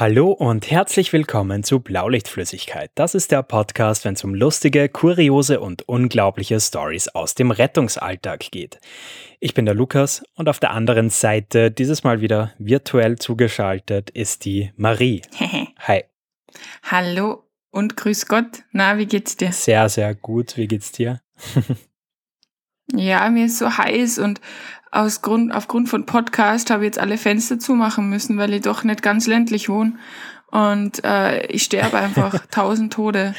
Hallo und herzlich willkommen zu Blaulichtflüssigkeit. Das ist der Podcast, wenn es um lustige, kuriose und unglaubliche Stories aus dem Rettungsalltag geht. Ich bin der Lukas und auf der anderen Seite, dieses Mal wieder virtuell zugeschaltet, ist die Marie. Hi. Hallo und grüß Gott. Na, wie geht's dir? Sehr, sehr gut. Wie geht's dir? ja, mir ist so heiß und aus Grund, aufgrund von Podcast habe ich jetzt alle Fenster zumachen müssen, weil ich doch nicht ganz ländlich wohne. Und äh, ich sterbe einfach tausend Tode.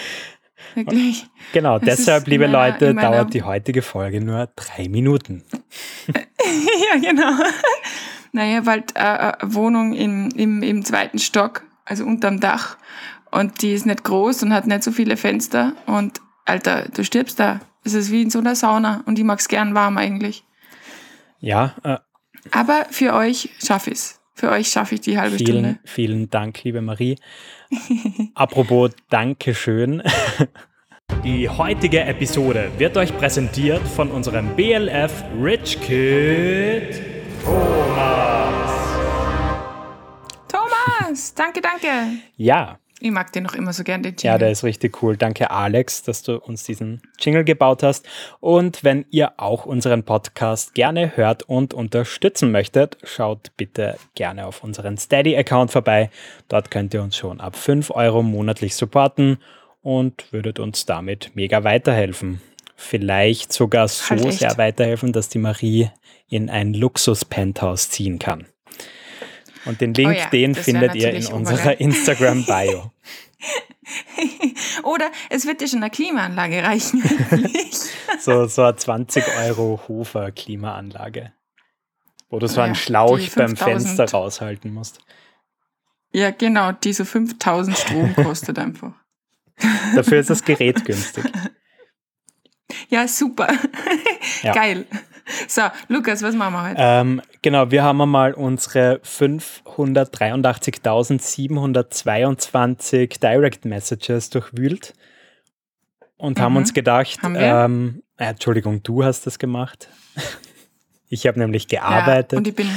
Wirklich. Genau, das deshalb, liebe meiner, Leute, dauert die heutige Folge nur drei Minuten. ja, genau. Naja, weil äh, äh, Wohnung im, im, im zweiten Stock, also unterm Dach. Und die ist nicht groß und hat nicht so viele Fenster. Und Alter, du stirbst da. Es ist wie in so einer Sauna und ich mag es gern warm eigentlich. Ja. Äh, Aber für euch schaffe ich es. Für euch schaffe ich die halbe vielen, Stunde. Vielen Dank, liebe Marie. Apropos Dankeschön. Die heutige Episode wird euch präsentiert von unserem BLF Rich Kid Thomas. Thomas, danke, danke. Ja, ich mag den noch immer so gern, den Jingle. Ja, der ist richtig cool. Danke, Alex, dass du uns diesen Jingle gebaut hast. Und wenn ihr auch unseren Podcast gerne hört und unterstützen möchtet, schaut bitte gerne auf unseren Steady-Account vorbei. Dort könnt ihr uns schon ab 5 Euro monatlich supporten und würdet uns damit mega weiterhelfen. Vielleicht sogar so halt sehr weiterhelfen, dass die Marie in ein Luxus-Penthouse ziehen kann. Und den Link, oh ja, den findet ihr in unserer Instagram-Bio. Oder es wird dir schon eine Klimaanlage reichen. so, so eine 20 Euro Hofer Klimaanlage. Wo du so ja, einen Schlauch beim Fenster raushalten musst. Ja, genau, die so 5000 Strom kostet einfach. Dafür ist das Gerät günstig. Ja, super. Ja. Geil. So, Lukas, was machen wir heute? Ähm, genau, wir haben mal unsere 583.722 Direct Messages durchwühlt und mhm. haben uns gedacht, ähm, äh, Entschuldigung, du hast das gemacht. Ich habe nämlich gearbeitet. Ja, und ich bin,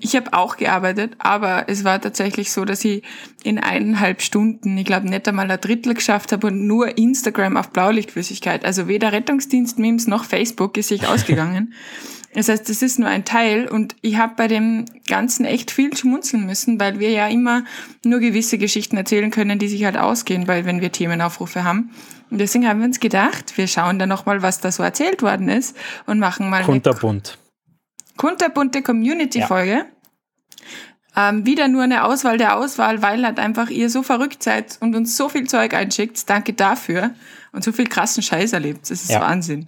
Ich habe auch gearbeitet, aber es war tatsächlich so, dass ich in eineinhalb Stunden, ich glaube nicht einmal ein Drittel geschafft habe und nur Instagram auf Blaulichtflüssigkeit. Also weder Rettungsdienst-Memes noch Facebook ist sich ausgegangen. Das heißt, das ist nur ein Teil und ich habe bei dem Ganzen echt viel schmunzeln müssen, weil wir ja immer nur gewisse Geschichten erzählen können, die sich halt ausgehen, weil wenn wir Themenaufrufe haben. Und deswegen haben wir uns gedacht, wir schauen dann nochmal, was da so erzählt worden ist und machen mal Kunterbunt kunterbunte Community-Folge. Ja. Ähm, wieder nur eine Auswahl der Auswahl, weil halt einfach ihr so verrückt seid und uns so viel Zeug einschickt. Danke dafür. Und so viel krassen Scheiß erlebt. Das ist ja. Wahnsinn.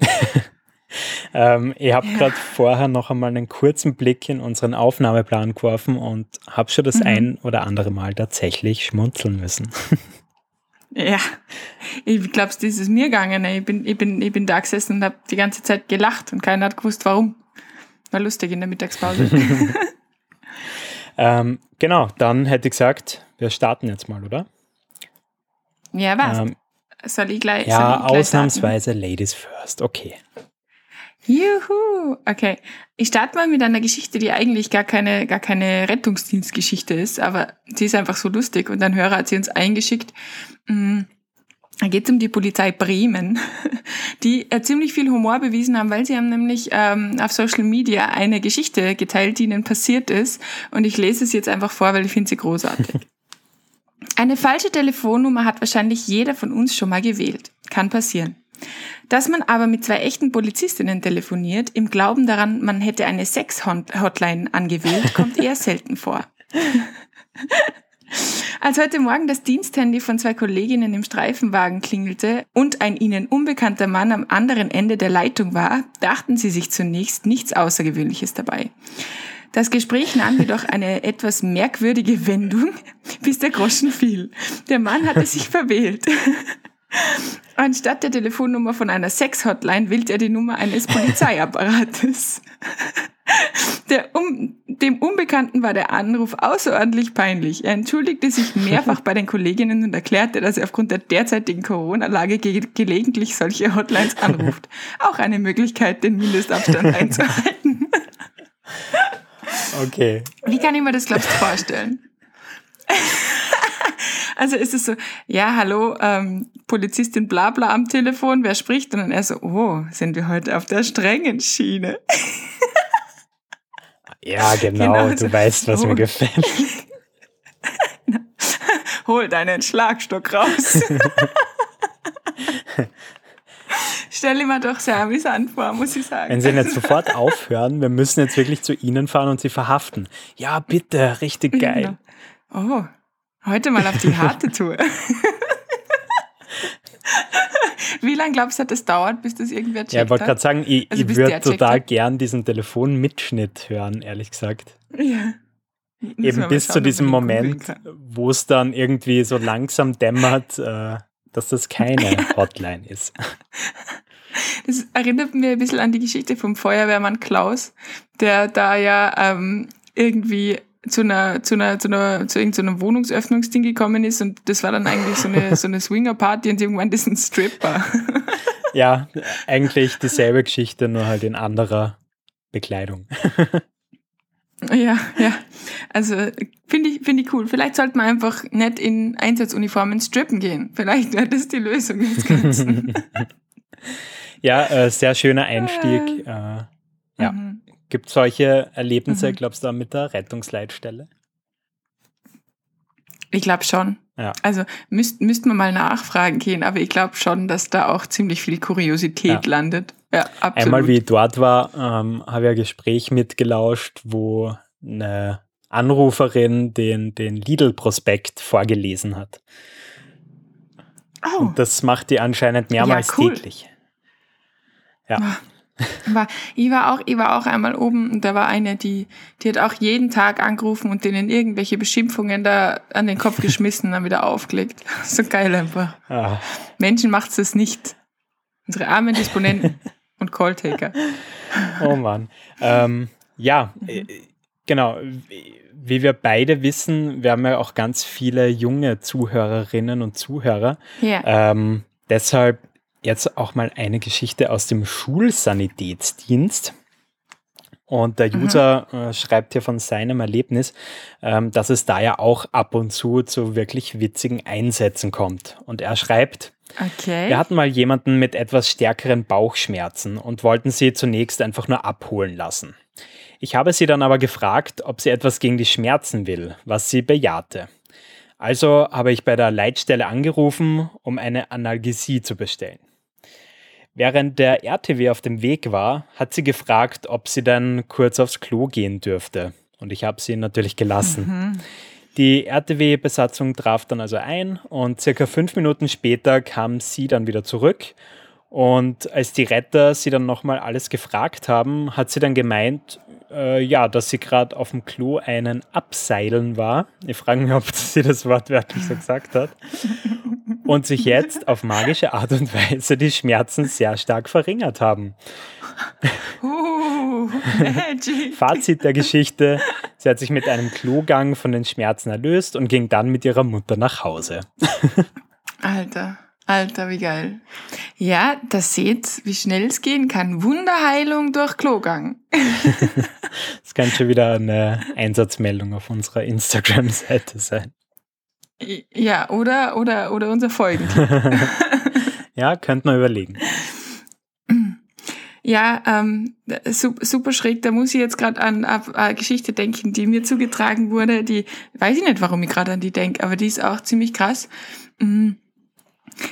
ähm, ich habe ja. gerade vorher noch einmal einen kurzen Blick in unseren Aufnahmeplan geworfen und habe schon das mhm. ein oder andere Mal tatsächlich schmunzeln müssen. Ja, ich glaube, das ist mir gegangen. Ich bin, ich bin, ich bin da gesessen und habe die ganze Zeit gelacht und keiner hat gewusst, warum. War lustig in der Mittagspause. ähm, genau, dann hätte ich gesagt, wir starten jetzt mal, oder? Ja, was? Ähm, soll ich gleich? Ja, ich gleich ausnahmsweise starten? Ladies first, okay. Juhu, okay. Ich starte mal mit einer Geschichte, die eigentlich gar keine, gar keine Rettungsdienstgeschichte ist, aber sie ist einfach so lustig und ein Hörer hat sie uns eingeschickt. Mm, da geht es um die Polizei Bremen, die äh, ziemlich viel Humor bewiesen haben, weil sie haben nämlich ähm, auf Social Media eine Geschichte geteilt, die ihnen passiert ist. Und ich lese es jetzt einfach vor, weil ich finde sie großartig. Eine falsche Telefonnummer hat wahrscheinlich jeder von uns schon mal gewählt. Kann passieren. Dass man aber mit zwei echten Polizistinnen telefoniert, im Glauben daran, man hätte eine Sex-Hotline angewählt, kommt eher selten vor. Als heute Morgen das Diensthandy von zwei Kolleginnen im Streifenwagen klingelte und ein ihnen unbekannter Mann am anderen Ende der Leitung war, dachten sie sich zunächst nichts Außergewöhnliches dabei. Das Gespräch nahm jedoch eine etwas merkwürdige Wendung, bis der Groschen fiel. Der Mann hatte sich verwählt. Anstatt der Telefonnummer von einer Sex-Hotline wählt er die Nummer eines Polizeiapparates. Der, um, dem Unbekannten war der Anruf außerordentlich peinlich. Er entschuldigte sich mehrfach bei den Kolleginnen und erklärte, dass er aufgrund der derzeitigen Corona-Lage ge gelegentlich solche Hotlines anruft. Auch eine Möglichkeit, den Mindestabstand einzuhalten. Okay. Wie kann ich mir das, glaubst du, vorstellen? Also ist es so, ja, hallo, ähm, Polizistin Blabla am Telefon, wer spricht? Und dann er so, oh, sind wir heute auf der strengen Schiene. Ja, genau, genau du so. weißt, was oh. mir gefällt. Hol deinen Schlagstock raus. Stell dir mal doch sehr amüsant vor, muss ich sagen. Wenn Sie jetzt sofort aufhören, wir müssen jetzt wirklich zu Ihnen fahren und Sie verhaften. Ja, bitte, richtig geil. Oh, heute mal auf die harte Tour. Wie lange glaubst du, hat das dauert, bis das irgendwer checkt? Ja, ich wollte gerade sagen, ich, also ich würde total gern diesen Telefonmitschnitt hören, ehrlich gesagt. Ja. Eben bis schauen, zu diesem Moment, wo es dann irgendwie so langsam dämmert, äh, dass das keine Hotline ist. Das erinnert mir ein bisschen an die Geschichte vom Feuerwehrmann Klaus, der da ja ähm, irgendwie zu einer, zu einer, zu einer, zu irgendeinem Wohnungsöffnungsding gekommen ist und das war dann eigentlich so eine, so eine Swinger-Party und irgendwann ist ein Stripper. Ja, eigentlich dieselbe Geschichte, nur halt in anderer Bekleidung. Ja, ja. Also finde ich, finde ich cool. Vielleicht sollte man einfach nicht in Einsatzuniformen strippen gehen. Vielleicht wäre das die Lösung des Ganzen. ja, äh, sehr schöner Einstieg. Äh, ja. Mhm. Gibt es solche Erlebnisse, mhm. glaubst du, mit der Rettungsleitstelle? Ich glaube schon. Ja. Also müssten müsst man mal nachfragen gehen, aber ich glaube schon, dass da auch ziemlich viel Kuriosität ja. landet. Ja, absolut. Einmal, wie ich dort war, ähm, habe ich ein Gespräch mitgelauscht, wo eine Anruferin den, den Lidl-Prospekt vorgelesen hat. Oh. Und das macht die anscheinend mehrmals ja, cool. täglich. Ja. War, ich, war auch, ich war auch einmal oben und da war eine, die, die hat auch jeden Tag angerufen und denen irgendwelche Beschimpfungen da an den Kopf geschmissen und dann wieder aufgelegt. So geil einfach. Ah. Menschen macht's das nicht. Unsere armen Disponenten und Calltaker. Oh Mann. Ähm, ja, mhm. genau. Wie wir beide wissen, wir haben ja auch ganz viele junge Zuhörerinnen und Zuhörer. Ja. Ähm, deshalb jetzt auch mal eine Geschichte aus dem Schulsanitätsdienst. Und der mhm. User mhm. äh, schreibt hier von seinem Erlebnis, ähm, dass es da ja auch ab und zu zu wirklich witzigen Einsätzen kommt. Und er schreibt, okay. wir hatten mal jemanden mit etwas stärkeren Bauchschmerzen und wollten sie zunächst einfach nur abholen lassen. Ich habe sie dann aber gefragt, ob sie etwas gegen die Schmerzen will, was sie bejahte. Also habe ich bei der Leitstelle angerufen, um eine Analgesie zu bestellen. Während der RTW auf dem Weg war, hat sie gefragt, ob sie dann kurz aufs Klo gehen dürfte. Und ich habe sie natürlich gelassen. Mhm. Die RTW-Besatzung traf dann also ein und circa fünf Minuten später kam sie dann wieder zurück. Und als die Retter sie dann nochmal alles gefragt haben, hat sie dann gemeint, äh, ja, dass sie gerade auf dem Klo einen Abseilen war. Ich frage mich, ob sie das wortwörtlich so gesagt hat. Und sich jetzt auf magische Art und Weise die Schmerzen sehr stark verringert haben. Uh, Fazit der Geschichte: Sie hat sich mit einem Klogang von den Schmerzen erlöst und ging dann mit ihrer Mutter nach Hause. Alter. Alter, wie geil. Ja, das seht, wie schnell es gehen kann. Wunderheilung durch Klogang. das kann schon wieder eine Einsatzmeldung auf unserer Instagram-Seite sein. Ja, oder, oder, oder unser Folgen. ja, könnte man überlegen. Ja, ähm, super schräg. Da muss ich jetzt gerade an eine Geschichte denken, die mir zugetragen wurde. Die weiß ich nicht, warum ich gerade an die denke, aber die ist auch ziemlich krass. Mhm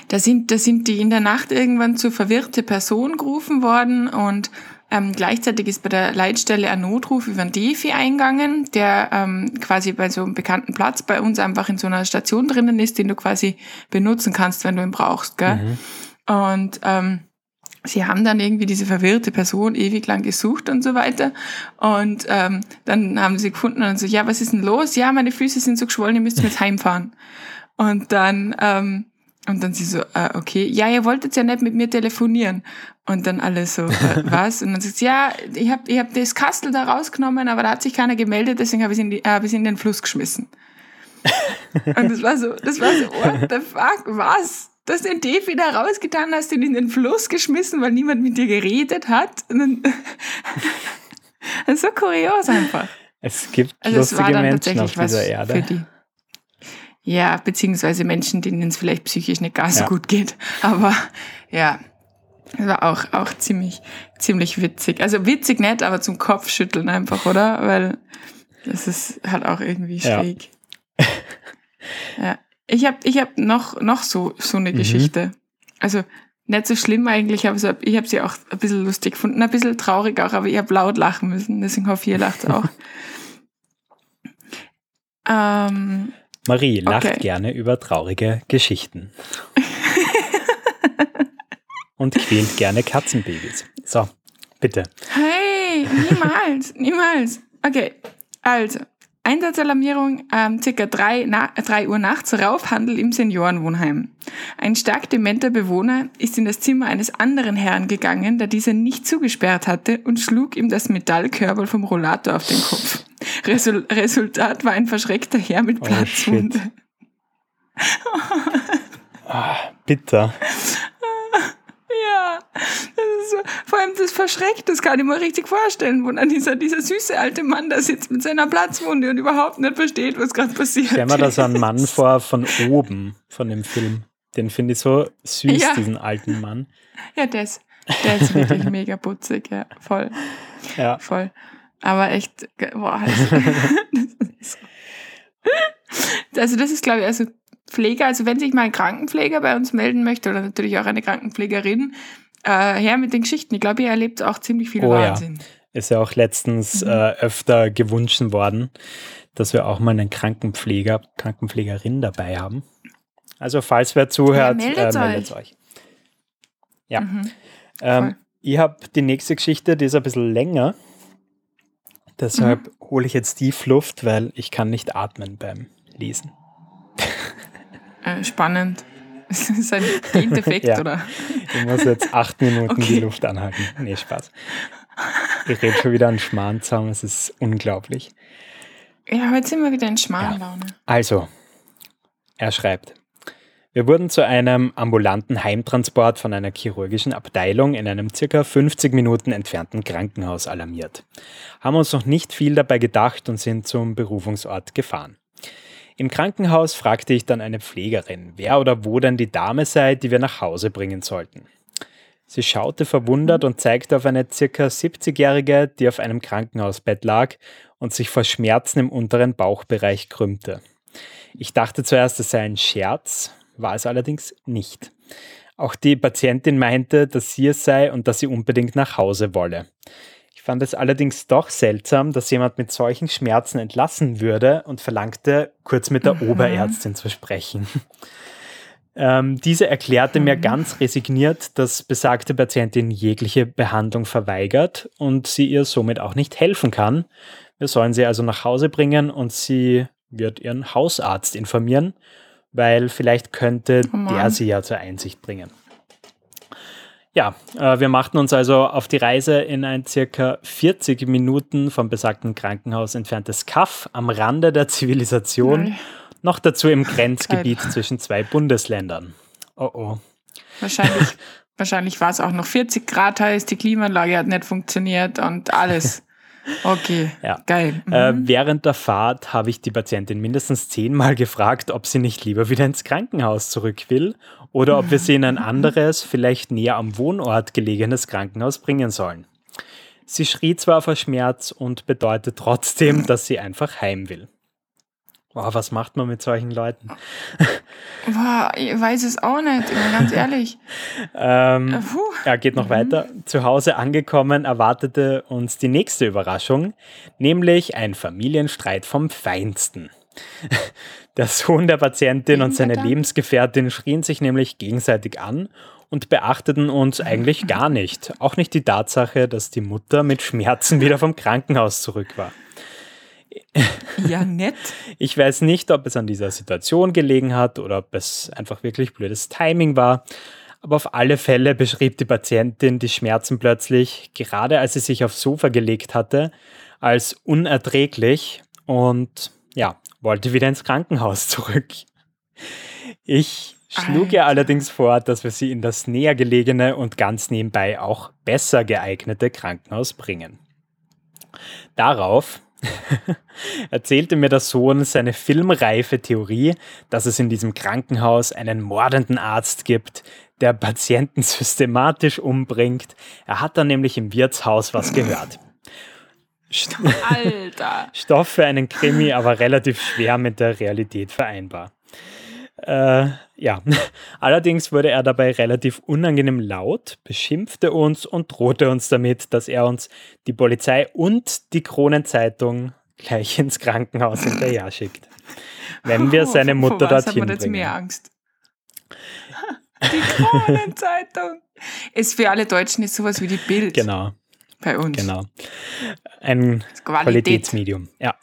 da sind, da sind die in der Nacht irgendwann zu verwirrte Person gerufen worden und ähm, gleichzeitig ist bei der Leitstelle ein Notruf über den Defi eingegangen, der ähm, quasi bei so einem bekannten Platz bei uns einfach in so einer Station drinnen ist, den du quasi benutzen kannst, wenn du ihn brauchst. Gell? Mhm. Und ähm, sie haben dann irgendwie diese verwirrte Person ewig lang gesucht und so weiter. Und ähm, dann haben sie gefunden und so, ja, was ist denn los? Ja, meine Füße sind so geschwollen, ihr müsst jetzt heimfahren. Und dann ähm, und dann sie so, äh, okay, ja, ihr wolltet ja nicht mit mir telefonieren. Und dann alle so, äh, was? Und dann sagt sie, ja, ich habe ich hab das Kastel da rausgenommen, aber da hat sich keiner gemeldet, deswegen habe ich es in, hab in den Fluss geschmissen. Und das war so, das war so, what the fuck, was? Du hast den Defi da rausgetan, hast ihn in den Fluss geschmissen, weil niemand mit dir geredet hat. Und dann, das ist so kurios einfach. Es gibt also lustige Menschen auf dieser Erde. Ja, beziehungsweise Menschen, denen es vielleicht psychisch nicht gar so ja. gut geht. Aber ja, das war auch, auch ziemlich, ziemlich witzig. Also witzig nicht, aber zum Kopfschütteln einfach, oder? Weil das ist halt auch irgendwie schräg. Ja. ja. Ich habe ich hab noch, noch so, so eine mhm. Geschichte. Also nicht so schlimm eigentlich, aber so, ich habe sie auch ein bisschen lustig gefunden, ein bisschen traurig auch, aber ich habe laut lachen müssen, deswegen hoffe ich, ihr lacht auch. ähm, Marie lacht okay. gerne über traurige Geschichten. Und quält gerne Katzenbabys. So, bitte. Hey, niemals, niemals. Okay, also, Einsatzalarmierung ähm, circa 3, 3 Uhr nachts, Raufhandel im Seniorenwohnheim. Ein stark dementer Bewohner ist in das Zimmer eines anderen Herrn gegangen, da dieser nicht zugesperrt hatte und schlug ihm das Metallkörper vom Rollator auf den Kopf. Resul Resultat war ein verschreckter Herr mit oh, Platzwunde. ah, bitter. Ja, so, vor allem das verschreckt, das kann ich mir richtig vorstellen, wo dann dieser, dieser süße alte Mann da sitzt mit seiner Platzwunde und überhaupt nicht versteht, was gerade passiert. Stell mir da so einen Mann vor von oben, von dem Film. Den finde ich so süß, ja. diesen alten Mann. Ja, der ist, der ist wirklich mega putzig, ja, voll. Ja. Voll. Aber echt, boah, also, also das ist, glaube ich, also Pfleger, also wenn sich mal ein Krankenpfleger bei uns melden möchte oder natürlich auch eine Krankenpflegerin, äh, her mit den Geschichten. Ich glaube, ihr erlebt auch ziemlich viel oh, Wahnsinn. Ja. Ist ja auch letztens mhm. äh, öfter gewünscht worden, dass wir auch mal einen Krankenpfleger, Krankenpflegerin dabei haben. Also falls wer zuhört, ja, meldet, äh, meldet euch. euch. Ja. Mhm. Ähm, ich habe die nächste Geschichte, die ist ein bisschen länger. Deshalb mhm. hole ich jetzt tief Luft, weil ich kann nicht atmen beim Lesen. Äh, spannend. Ist das ein Gendefekt, ja. oder? Ich muss jetzt acht Minuten okay. die Luft anhalten. Nee, Spaß. Ich rede schon wieder an Schmarrn zusammen, es ist unglaublich. Ja, heute sind wir wieder in Schmarrnlaune. Ja. Also, er schreibt, wir wurden zu einem ambulanten Heimtransport von einer chirurgischen Abteilung in einem circa 50 Minuten entfernten Krankenhaus alarmiert, haben uns noch nicht viel dabei gedacht und sind zum Berufungsort gefahren. Im Krankenhaus fragte ich dann eine Pflegerin, wer oder wo denn die Dame sei, die wir nach Hause bringen sollten. Sie schaute verwundert und zeigte auf eine circa 70-Jährige, die auf einem Krankenhausbett lag und sich vor Schmerzen im unteren Bauchbereich krümmte. Ich dachte zuerst, es sei ein Scherz, war es allerdings nicht. Auch die Patientin meinte, dass sie es sei und dass sie unbedingt nach Hause wolle. Ich fand es allerdings doch seltsam, dass jemand mit solchen Schmerzen entlassen würde und verlangte, kurz mit der mhm. Oberärztin zu sprechen. Ähm, diese erklärte mhm. mir ganz resigniert, dass besagte Patientin jegliche Behandlung verweigert und sie ihr somit auch nicht helfen kann. Wir sollen sie also nach Hause bringen und sie wird ihren Hausarzt informieren weil vielleicht könnte oh der sie ja zur Einsicht bringen. Ja, äh, wir machten uns also auf die Reise in ein circa 40 Minuten vom besagten Krankenhaus entferntes Kaff am Rande der Zivilisation, Nein. noch dazu im Grenzgebiet Geil. zwischen zwei Bundesländern. Oh oh. Wahrscheinlich, wahrscheinlich war es auch noch 40 Grad heiß, die Klimaanlage hat nicht funktioniert und alles. Okay, ja. geil. Äh, mhm. Äh, während der Fahrt habe ich die Patientin mindestens zehnmal gefragt, ob sie nicht lieber wieder ins Krankenhaus zurück will oder ob wir sie in ein anderes, vielleicht näher am Wohnort gelegenes Krankenhaus bringen sollen. Sie schrie zwar vor Schmerz und bedeutet trotzdem, dass sie einfach heim will. Boah, was macht man mit solchen Leuten? Boah, ich weiß es auch nicht, ganz ehrlich. ähm, äh, er geht noch mhm. weiter. Zu Hause angekommen erwartete uns die nächste Überraschung, nämlich ein Familienstreit vom Feinsten. Der Sohn der Patientin und seine Lebensgefährtin schrien sich nämlich gegenseitig an und beachteten uns eigentlich gar nicht. Auch nicht die Tatsache, dass die Mutter mit Schmerzen wieder vom Krankenhaus zurück war. Ja, nett. Ich weiß nicht, ob es an dieser Situation gelegen hat oder ob es einfach wirklich blödes Timing war. Aber auf alle Fälle beschrieb die Patientin die Schmerzen plötzlich, gerade als sie sich aufs Sofa gelegt hatte, als unerträglich und ja, wollte wieder ins Krankenhaus zurück. Ich schlug Alter. ihr allerdings vor, dass wir sie in das näher gelegene und ganz nebenbei auch besser geeignete Krankenhaus bringen. Darauf erzählte mir der Sohn seine filmreife Theorie, dass es in diesem Krankenhaus einen mordenden Arzt gibt, der Patienten systematisch umbringt. Er hat dann nämlich im Wirtshaus was gehört. Alter. Stoff für einen Krimi, aber relativ schwer mit der Realität vereinbar. Äh, ja, allerdings wurde er dabei relativ unangenehm laut, beschimpfte uns und drohte uns damit, dass er uns die Polizei und die Kronenzeitung gleich ins Krankenhaus hinterher schickt. Wenn wir oh, seine Mutter oh, dorthin bringen. mehr Angst? Die Kronenzeitung. Ist für alle Deutschen ist sowas wie die Bild. Genau. Bei uns. Genau. Ein Qualität. Qualitätsmedium. Ja.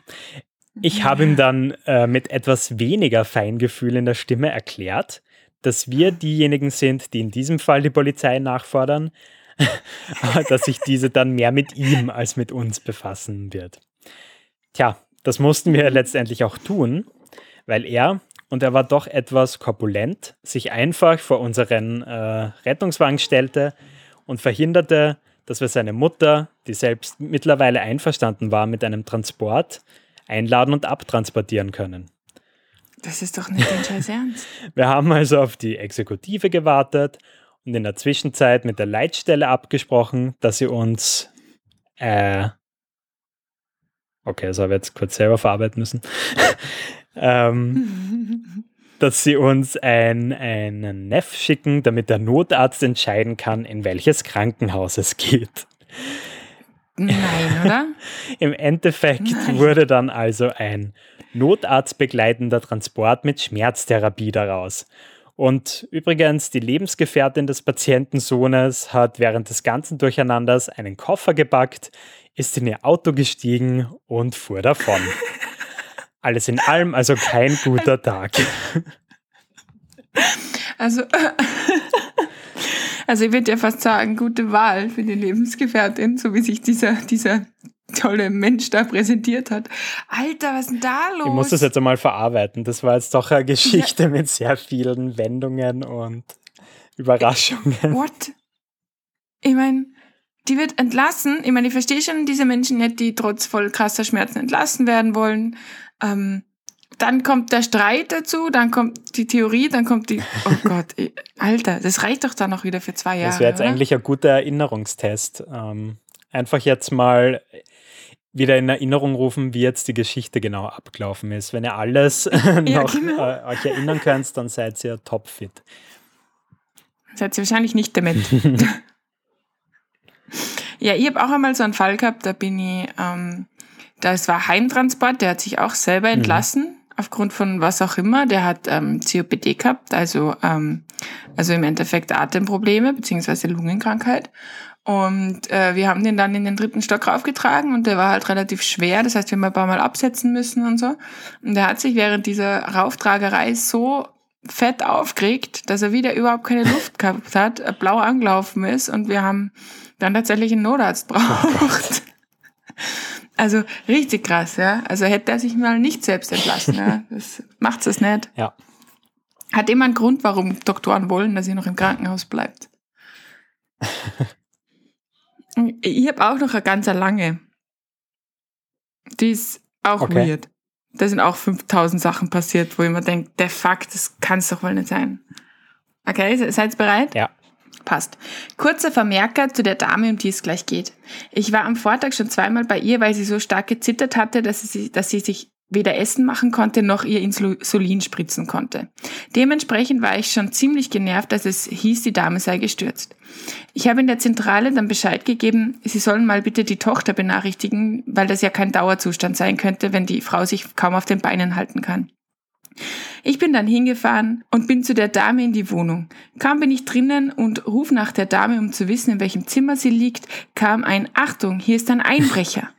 Ich habe ihm dann äh, mit etwas weniger Feingefühl in der Stimme erklärt, dass wir diejenigen sind, die in diesem Fall die Polizei nachfordern, dass sich diese dann mehr mit ihm als mit uns befassen wird. Tja, das mussten wir letztendlich auch tun, weil er, und er war doch etwas korpulent, sich einfach vor unseren äh, Rettungswagen stellte und verhinderte, dass wir seine Mutter, die selbst mittlerweile einverstanden war mit einem Transport, einladen und abtransportieren können. Das ist doch nicht Scheiß Ernst. Wir haben also auf die Exekutive gewartet und in der Zwischenzeit mit der Leitstelle abgesprochen, dass sie uns äh, okay, das habe ich jetzt kurz selber verarbeiten müssen, ähm, dass sie uns ein, einen Neff schicken, damit der Notarzt entscheiden kann, in welches Krankenhaus es geht. Nein, oder? Im Endeffekt Nein. wurde dann also ein notarztbegleitender Transport mit Schmerztherapie daraus. Und übrigens, die Lebensgefährtin des Patientensohnes hat während des ganzen Durcheinanders einen Koffer gepackt, ist in ihr Auto gestiegen und fuhr davon. Alles in allem also kein guter Tag. Also Also ich würde ja fast sagen, gute Wahl für die Lebensgefährtin, so wie sich dieser, dieser tolle Mensch da präsentiert hat. Alter, was ist denn da los? Ich muss das jetzt einmal verarbeiten. Das war jetzt doch eine Geschichte ja. mit sehr vielen Wendungen und Überraschungen. What? Ich meine, die wird entlassen. Ich meine, ich verstehe schon diese Menschen nicht, die trotz voll krasser Schmerzen entlassen werden wollen. Ähm, dann kommt der Streit dazu, dann kommt die Theorie, dann kommt die. Oh Gott, Alter, das reicht doch dann noch wieder für zwei Jahre. Das wäre jetzt oder? eigentlich ein guter Erinnerungstest. Ähm, einfach jetzt mal wieder in Erinnerung rufen, wie jetzt die Geschichte genau abgelaufen ist. Wenn ihr alles ja, noch genau. äh, euch erinnern könnt, dann seid ihr topfit. Seid ihr wahrscheinlich nicht dement. ja, ich habe auch einmal so einen Fall gehabt, da bin ich, ähm, das war Heimtransport, der hat sich auch selber mhm. entlassen. Mhm aufgrund von was auch immer. Der hat ähm, COPD gehabt, also, ähm, also im Endeffekt Atemprobleme beziehungsweise Lungenkrankheit. Und äh, wir haben den dann in den dritten Stock raufgetragen und der war halt relativ schwer. Das heißt, wir haben ein paar Mal absetzen müssen und so. Und der hat sich während dieser Rauftragerei so fett aufgeregt, dass er wieder überhaupt keine Luft gehabt hat, blau angelaufen ist und wir haben dann tatsächlich einen Notarzt braucht. Oh also richtig krass, ja. Also hätte er sich mal nicht selbst entlassen, ja. Das macht es nicht. Ja. Hat immer einen Grund, warum Doktoren wollen, dass ihr noch im Krankenhaus bleibt. ich habe auch noch eine ganz lange. Die ist auch okay. weird. Da sind auch 5000 Sachen passiert, wo ich mir denke, der Fakt, das kann es doch wohl nicht sein. Okay, seid ihr bereit? Ja. Passt. Kurzer Vermerker zu der Dame, um die es gleich geht. Ich war am Vortag schon zweimal bei ihr, weil sie so stark gezittert hatte, dass sie, dass sie sich weder Essen machen konnte noch ihr Insulin spritzen konnte. Dementsprechend war ich schon ziemlich genervt, dass es hieß, die Dame sei gestürzt. Ich habe in der Zentrale dann Bescheid gegeben, sie sollen mal bitte die Tochter benachrichtigen, weil das ja kein Dauerzustand sein könnte, wenn die Frau sich kaum auf den Beinen halten kann. Ich bin dann hingefahren und bin zu der Dame in die Wohnung. Kaum bin ich drinnen und ruf nach der Dame, um zu wissen, in welchem Zimmer sie liegt, kam ein Achtung, hier ist ein Einbrecher.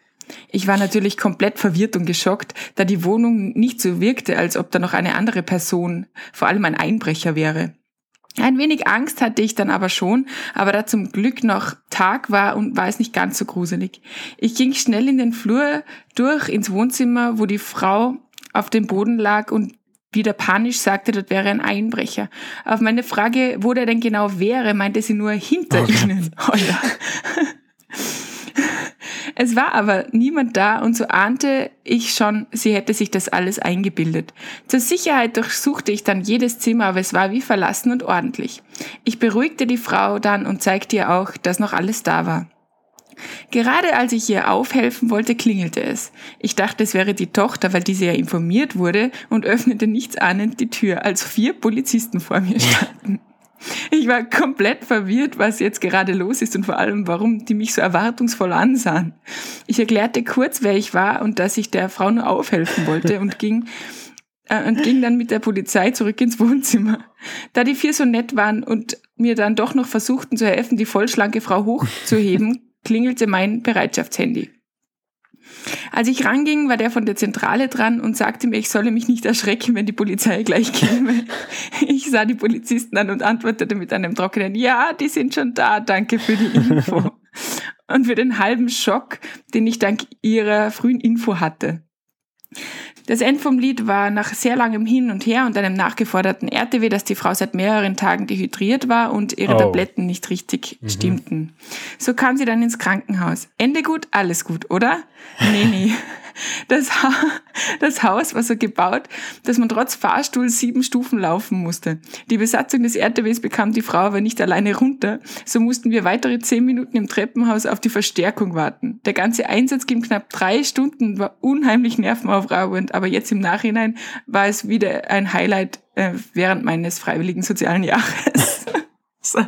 Ich war natürlich komplett verwirrt und geschockt, da die Wohnung nicht so wirkte, als ob da noch eine andere Person, vor allem ein Einbrecher wäre. Ein wenig Angst hatte ich dann aber schon, aber da zum Glück noch Tag war und war es nicht ganz so gruselig. Ich ging schnell in den Flur durch ins Wohnzimmer, wo die Frau auf dem Boden lag und wieder panisch sagte, das wäre ein Einbrecher. Auf meine Frage, wo der denn genau wäre, meinte sie nur hinter oh ihnen. Oh ja. Es war aber niemand da und so ahnte ich schon, sie hätte sich das alles eingebildet. Zur Sicherheit durchsuchte ich dann jedes Zimmer, aber es war wie verlassen und ordentlich. Ich beruhigte die Frau dann und zeigte ihr auch, dass noch alles da war. Gerade als ich ihr aufhelfen wollte, klingelte es. Ich dachte, es wäre die Tochter, weil diese ja informiert wurde und öffnete nichtsahnend die Tür, als vier Polizisten vor mir standen. Ich war komplett verwirrt, was jetzt gerade los ist und vor allem, warum die mich so erwartungsvoll ansahen. Ich erklärte kurz, wer ich war und dass ich der Frau nur aufhelfen wollte und ging äh, und ging dann mit der Polizei zurück ins Wohnzimmer. Da die vier so nett waren und mir dann doch noch versuchten zu helfen, die vollschlanke Frau hochzuheben, klingelte mein Bereitschaftshandy. Als ich ranging, war der von der Zentrale dran und sagte mir, ich solle mich nicht erschrecken, wenn die Polizei gleich käme. Ich sah die Polizisten an und antwortete mit einem trockenen Ja, die sind schon da, danke für die Info. Und für den halben Schock, den ich dank ihrer frühen Info hatte. Das End vom Lied war nach sehr langem Hin und Her und einem nachgeforderten RTW, dass die Frau seit mehreren Tagen dehydriert war und ihre oh. Tabletten nicht richtig mhm. stimmten. So kam sie dann ins Krankenhaus. Ende gut, alles gut, oder? Nee, nee. Das, das Haus war so gebaut, dass man trotz Fahrstuhl sieben Stufen laufen musste. Die Besatzung des RTWs bekam die Frau aber nicht alleine runter, so mussten wir weitere zehn Minuten im Treppenhaus auf die Verstärkung warten. Der ganze Einsatz ging knapp drei Stunden, war unheimlich nervenaufreibend, aber jetzt im Nachhinein war es wieder ein Highlight äh, während meines freiwilligen sozialen Jahres. so.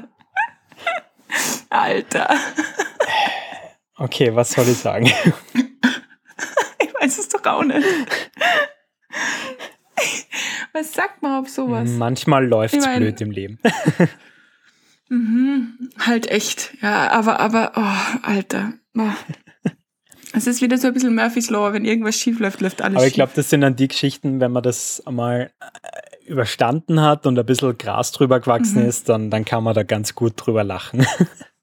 Alter. Okay, was soll ich sagen? auch nicht. Was sagt man auf sowas? Manchmal läuft es blöd im Leben. mhm, halt echt. Ja, aber, aber, oh, Alter. Oh. Es ist wieder so ein bisschen Murphy's Law, wenn irgendwas schief läuft, läuft alles Aber ich glaube, das sind dann die Geschichten, wenn man das einmal äh, überstanden hat und ein bisschen Gras drüber gewachsen mhm. ist, dann, dann kann man da ganz gut drüber lachen.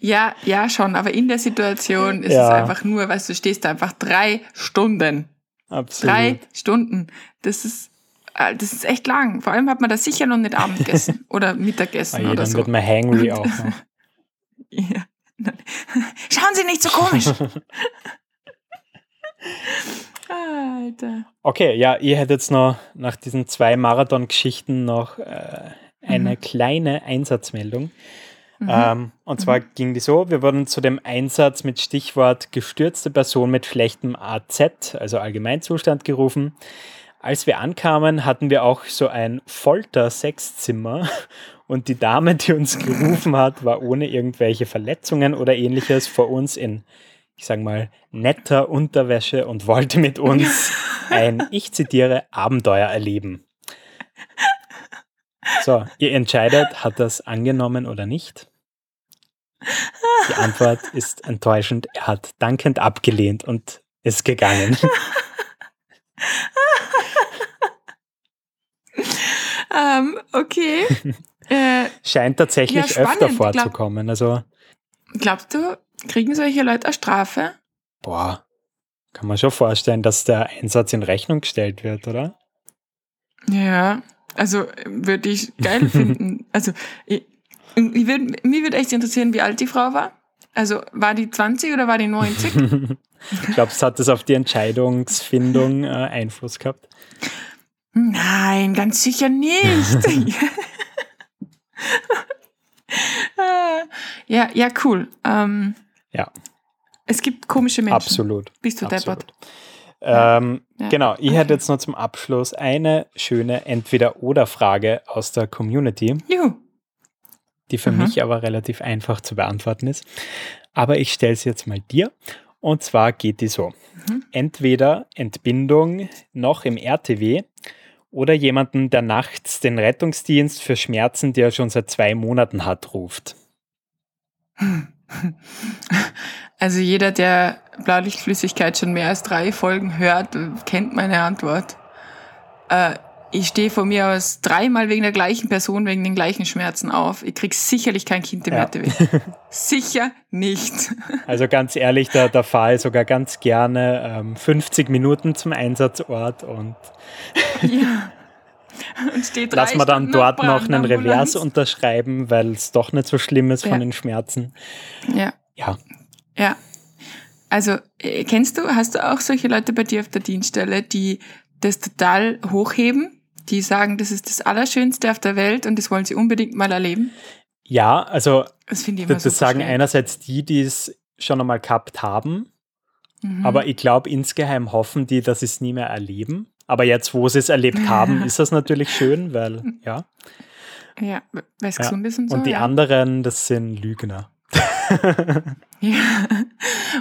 Ja, ja, schon, aber in der Situation ist ja. es einfach nur, weißt du, stehst da einfach drei Stunden. Absolut. Drei Stunden. Das ist, äh, das ist echt lang. Vor allem hat man da sicher noch nicht Abend gegessen oder Mittagessen oh, oder dann so. wird man hangry auch noch. ja. Schauen Sie nicht so komisch. Alter. Okay, ja, ihr hättet jetzt noch nach diesen zwei Marathon-Geschichten noch äh, eine mhm. kleine Einsatzmeldung. Mhm. Ähm, und zwar mhm. ging die so, wir wurden zu dem Einsatz mit Stichwort gestürzte Person mit schlechtem AZ, also Allgemeinzustand, gerufen. Als wir ankamen, hatten wir auch so ein Folter-Sexzimmer und die Dame, die uns gerufen hat, war ohne irgendwelche Verletzungen oder ähnliches vor uns in, ich sag mal, netter Unterwäsche und wollte mit uns ein, ich zitiere, Abenteuer erleben. So, ihr entscheidet, hat das angenommen oder nicht? Die Antwort ist enttäuschend. Er hat dankend abgelehnt und ist gegangen. ähm, okay. Äh, Scheint tatsächlich ja, öfter vorzukommen. Also, glaubst du, kriegen solche Leute eine Strafe? Boah, kann man schon vorstellen, dass der Einsatz in Rechnung gestellt wird, oder? Ja, also würde ich geil finden. Also ich, ich würd, mich würde echt interessieren, wie alt die Frau war. Also war die 20 oder war die 90? Glaubst du, hat das auf die Entscheidungsfindung äh, Einfluss gehabt? Nein, ganz sicher nicht. ja, ja, cool. Ähm, ja. Es gibt komische Menschen. Absolut. Bist du Absolut. deppert? Ähm, ja. Genau, ich okay. hätte jetzt noch zum Abschluss eine schöne Entweder-Oder-Frage aus der Community. Juhu. Die für mhm. mich aber relativ einfach zu beantworten ist. Aber ich stelle sie jetzt mal dir. Und zwar geht die so. Mhm. Entweder Entbindung noch im RTW oder jemanden, der nachts den Rettungsdienst für Schmerzen, die er schon seit zwei Monaten hat, ruft. Also jeder, der Blaulichtflüssigkeit schon mehr als drei Folgen hört, kennt meine Antwort. Äh, ich stehe von mir aus dreimal wegen der gleichen Person, wegen den gleichen Schmerzen auf. Ich krieg sicherlich kein Kind im ja. RTW. Sicher nicht. Also ganz ehrlich, da, da fahre ich sogar ganz gerne ähm, 50 Minuten zum Einsatzort und ja. Und steht Lass mal dann dort noch einen Revers unterschreiben, weil es doch nicht so schlimm ist ja. von den Schmerzen. Ja. Ja. Ja. Also, äh, kennst du, hast du auch solche Leute bei dir auf der Dienststelle, die das total hochheben? Die sagen, das ist das Allerschönste auf der Welt und das wollen sie unbedingt mal erleben? Ja, also Das das, das sagen schwer. einerseits die, die es schon einmal gehabt haben, Mhm. aber ich glaube, insgeheim hoffen die, dass sie es nie mehr erleben. Aber jetzt, wo sie es erlebt haben, ist das natürlich schön, weil, ja. Ja, weil es ja. gesund ist und so. Und die ja. anderen, das sind Lügner. Ja.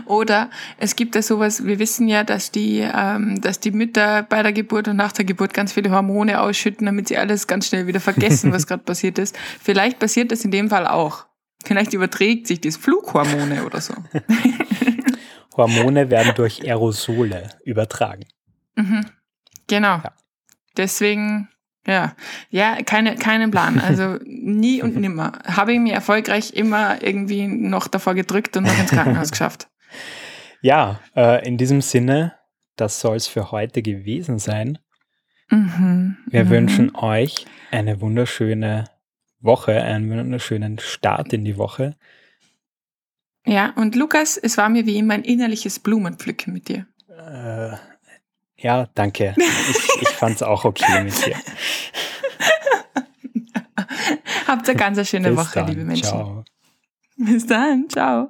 Oder es gibt ja sowas, wir wissen ja, dass die, ähm, dass die Mütter bei der Geburt und nach der Geburt ganz viele Hormone ausschütten, damit sie alles ganz schnell wieder vergessen, was gerade passiert ist. Vielleicht passiert das in dem Fall auch. Vielleicht überträgt sich das Flughormone oder so. Hormone werden durch Aerosole übertragen. Mhm. Genau. Ja. Deswegen, ja, ja, keine, keinen Plan. Also nie und nimmer. Habe ich mir erfolgreich immer irgendwie noch davor gedrückt und noch ins Krankenhaus geschafft. Ja, äh, in diesem Sinne, das soll es für heute gewesen sein. Mhm. Wir mhm. wünschen euch eine wunderschöne Woche, einen wunderschönen Start in die Woche. Ja, und Lukas, es war mir wie immer ein innerliches Blumenpflücken mit dir. Äh, ja, danke. Ich, ich fand es auch okay mit dir. Habt eine ganz schöne Bis Woche, dann. liebe Menschen. Ciao. Bis dann. Ciao.